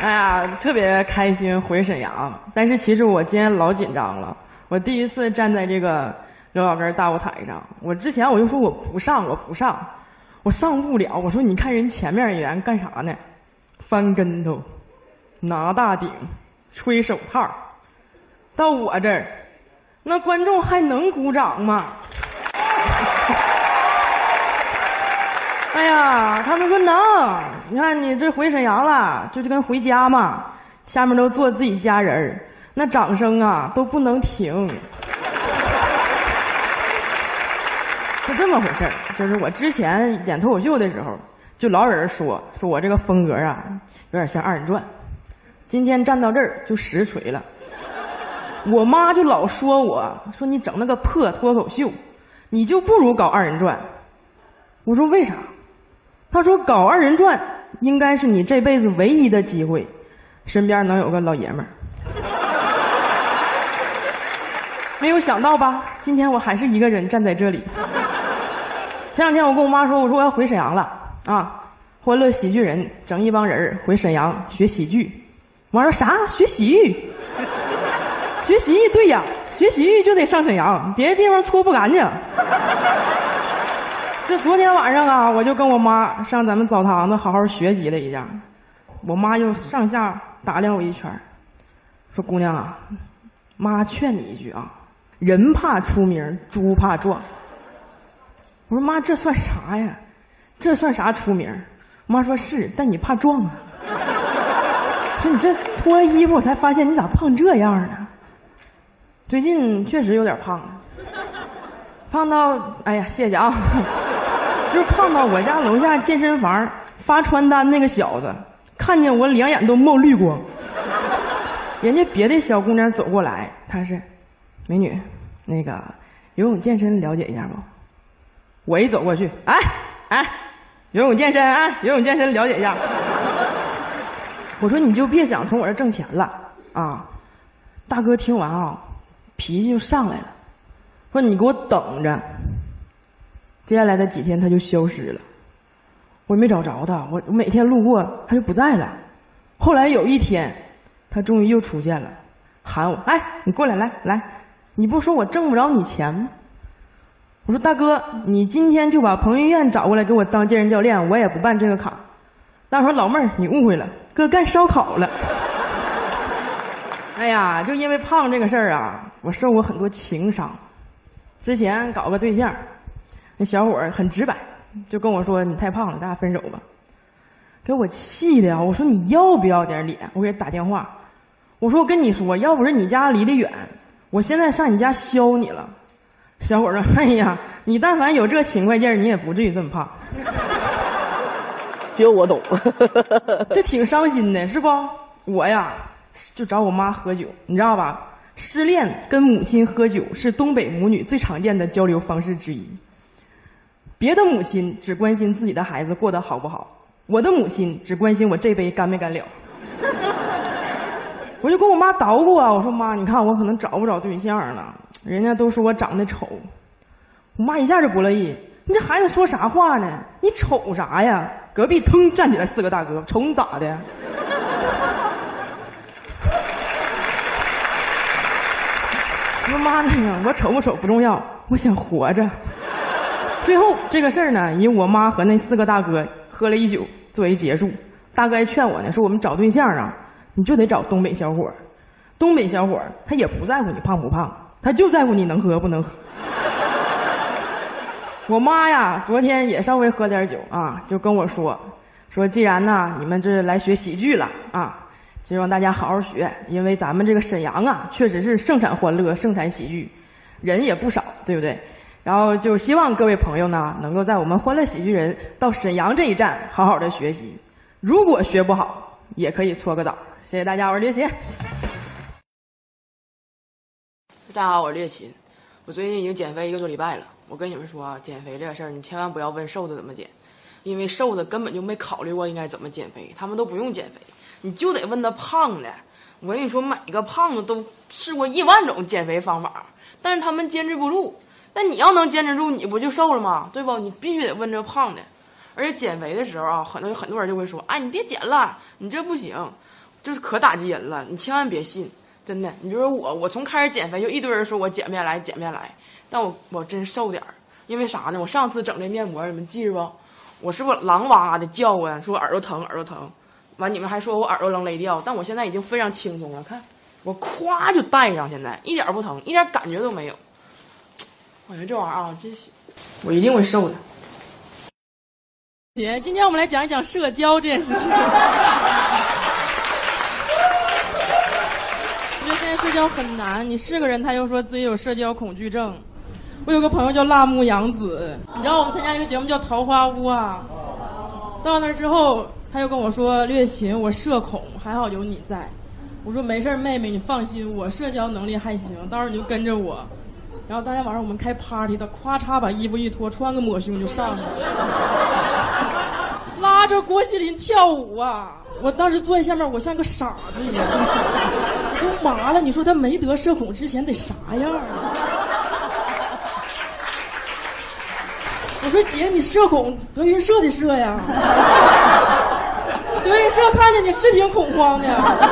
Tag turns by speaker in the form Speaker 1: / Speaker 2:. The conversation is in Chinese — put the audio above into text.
Speaker 1: 哎呀，特别开心回沈阳，但是其实我今天老紧张了。我第一次站在这个刘老根大舞台上，我之前我就说我不上，我不上，我上不了。我说你看人前面演员干啥呢？翻跟头，拿大顶，吹手套。到我这儿，那观众还能鼓掌吗？哎呀，他们说能。你看你这回沈阳了，就就跟回家嘛。下面都坐自己家人，那掌声啊都不能停。是这么回事，就是我之前演脱口秀的时候，就老有人说说我这个风格啊有点像二人转。今天站到这儿就实锤了。我妈就老说我说你整那个破脱口秀，你就不如搞二人转。我说为啥？他说搞二人转应该是你这辈子唯一的机会，身边能有个老爷们儿。没有想到吧？今天我还是一个人站在这里。前两天我跟我妈说，我说我要回沈阳了啊，欢乐喜剧人整一帮人回沈阳学喜剧。我妈说啥？学喜剧？学习对呀，学习就得上沈阳，别的地方搓不干净。这昨天晚上啊，我就跟我妈上咱们澡堂子好好学习了一下，我妈就上下打量我一圈，说：“姑娘啊，妈劝你一句啊，人怕出名，猪怕壮。”我说：“妈，这算啥呀？这算啥出名？”妈说：“是，但你怕壮啊。”说：“你这脱了衣服，我才发现你咋胖这样呢？最近确实有点胖了，胖到哎呀，谢谢啊。”就是碰到我家楼下健身房发传单那个小子，看见我两眼都冒绿光。人家别的小姑娘走过来，他是美女，那个游泳健身了解一下不？我一走过去，哎哎，游泳健身啊，游泳健身了解一下。我说你就别想从我这挣钱了啊！大哥听完啊，脾气就上来了，说你给我等着。接下来的几天他就消失了，我也没找着他。我我每天路过他就不在了。后来有一天，他终于又出现了，喊我：“哎，你过来，来来，你不说我挣不着你钱吗？”我说：“大哥，你今天就把彭于晏找过来给我当健身教练，我也不办这个卡。”大伙说：“老妹儿，你误会了，哥干烧烤了。”哎呀，就因为胖这个事儿啊，我受过很多情伤。之前搞个对象。那小伙儿很直白，就跟我说：“你太胖了，咱俩分手吧。”给我气的呀！我说：“你要不要点脸？”我给他打电话，我说：“我跟你说，要不是你家离得远，我现在上你家削你了。”小伙儿说：“哎呀，你但凡有这勤快劲儿，你也不至于这么胖。”
Speaker 2: 只有我懂，
Speaker 1: 这挺伤心的，是不？我呀，就找我妈喝酒，你知道吧？失恋跟母亲喝酒是东北母女最常见的交流方式之一。别的母亲只关心自己的孩子过得好不好，我的母亲只关心我这杯干没干了。我就跟我妈捣鼓啊，我说妈，你看我可能找不着对象了，人家都说我长得丑。我妈一下就不乐意，你这孩子说啥话呢？你瞅啥呀？隔壁腾站起来四个大哥，瞅你咋的？我说妈那个，我丑不丑不重要，我想活着。最后这个事儿呢，以我妈和那四个大哥喝了一宿作为结束。大哥还劝我呢，说我们找对象啊，你就得找东北小伙儿。东北小伙儿他也不在乎你胖不胖，他就在乎你能喝不能喝。我妈呀，昨天也稍微喝点酒啊，就跟我说，说既然呢你们这来学喜剧了啊，希望大家好好学，因为咱们这个沈阳啊，确实是盛产欢乐，盛产喜剧，人也不少，对不对？然后就希望各位朋友呢，能够在我们欢乐喜剧人到沈阳这一站好好的学习。如果学不好，也可以搓个澡。谢谢大家，我是猎奇。大家好，我是猎奇。我最近已经减肥一个多礼拜了。我跟你们说啊，减肥这个事儿，你千万不要问瘦子怎么减，因为瘦子根本就没考虑过应该怎么减肥，他们都不用减肥，你就得问他胖的。我跟你说，每个胖子都试过一万种减肥方法，但是他们坚持不住。那你要能坚持住，你不就瘦了吗？对不？你必须得问这胖的，而且减肥的时候啊，很多很多人就会说：“哎，你别减了，你这不行。”就是可打击人了。你千万别信，真的。你比如说我，我从开始减肥就一堆人说我减不下来，减不下来，但我我真瘦点儿，因为啥呢？我上次整这面膜，你们记着不？我是不是狼哇的叫唤，说耳朵疼，耳朵疼，完你们还说我耳朵能勒掉，但我现在已经非常轻松了，看我咵就戴上，现在一点不疼，一点感觉都没有。我觉得这玩意儿啊，真行，我一定会瘦的。姐，今天我们来讲一讲社交这件事情。我觉得现在社交很难，你是个人，他又说自己有社交恐惧症。我有个朋友叫辣目洋子，你知道我们参加一个节目叫《桃花坞》啊。到那之后，他又跟我说：“略琴，我社恐，还好有你在。”我说：“没事妹妹，你放心，我社交能力还行，到时候你就跟着我。”然后当天晚上我们开 party，他咵嚓把衣服一脱，穿个抹胸就上去了，拉着郭麒麟跳舞啊！我当时坐在下面，我像个傻子一样，都麻了。你说他没得社恐之前得啥样啊？我说姐，你社恐，德云社的社呀。德云社看见你是挺恐慌的。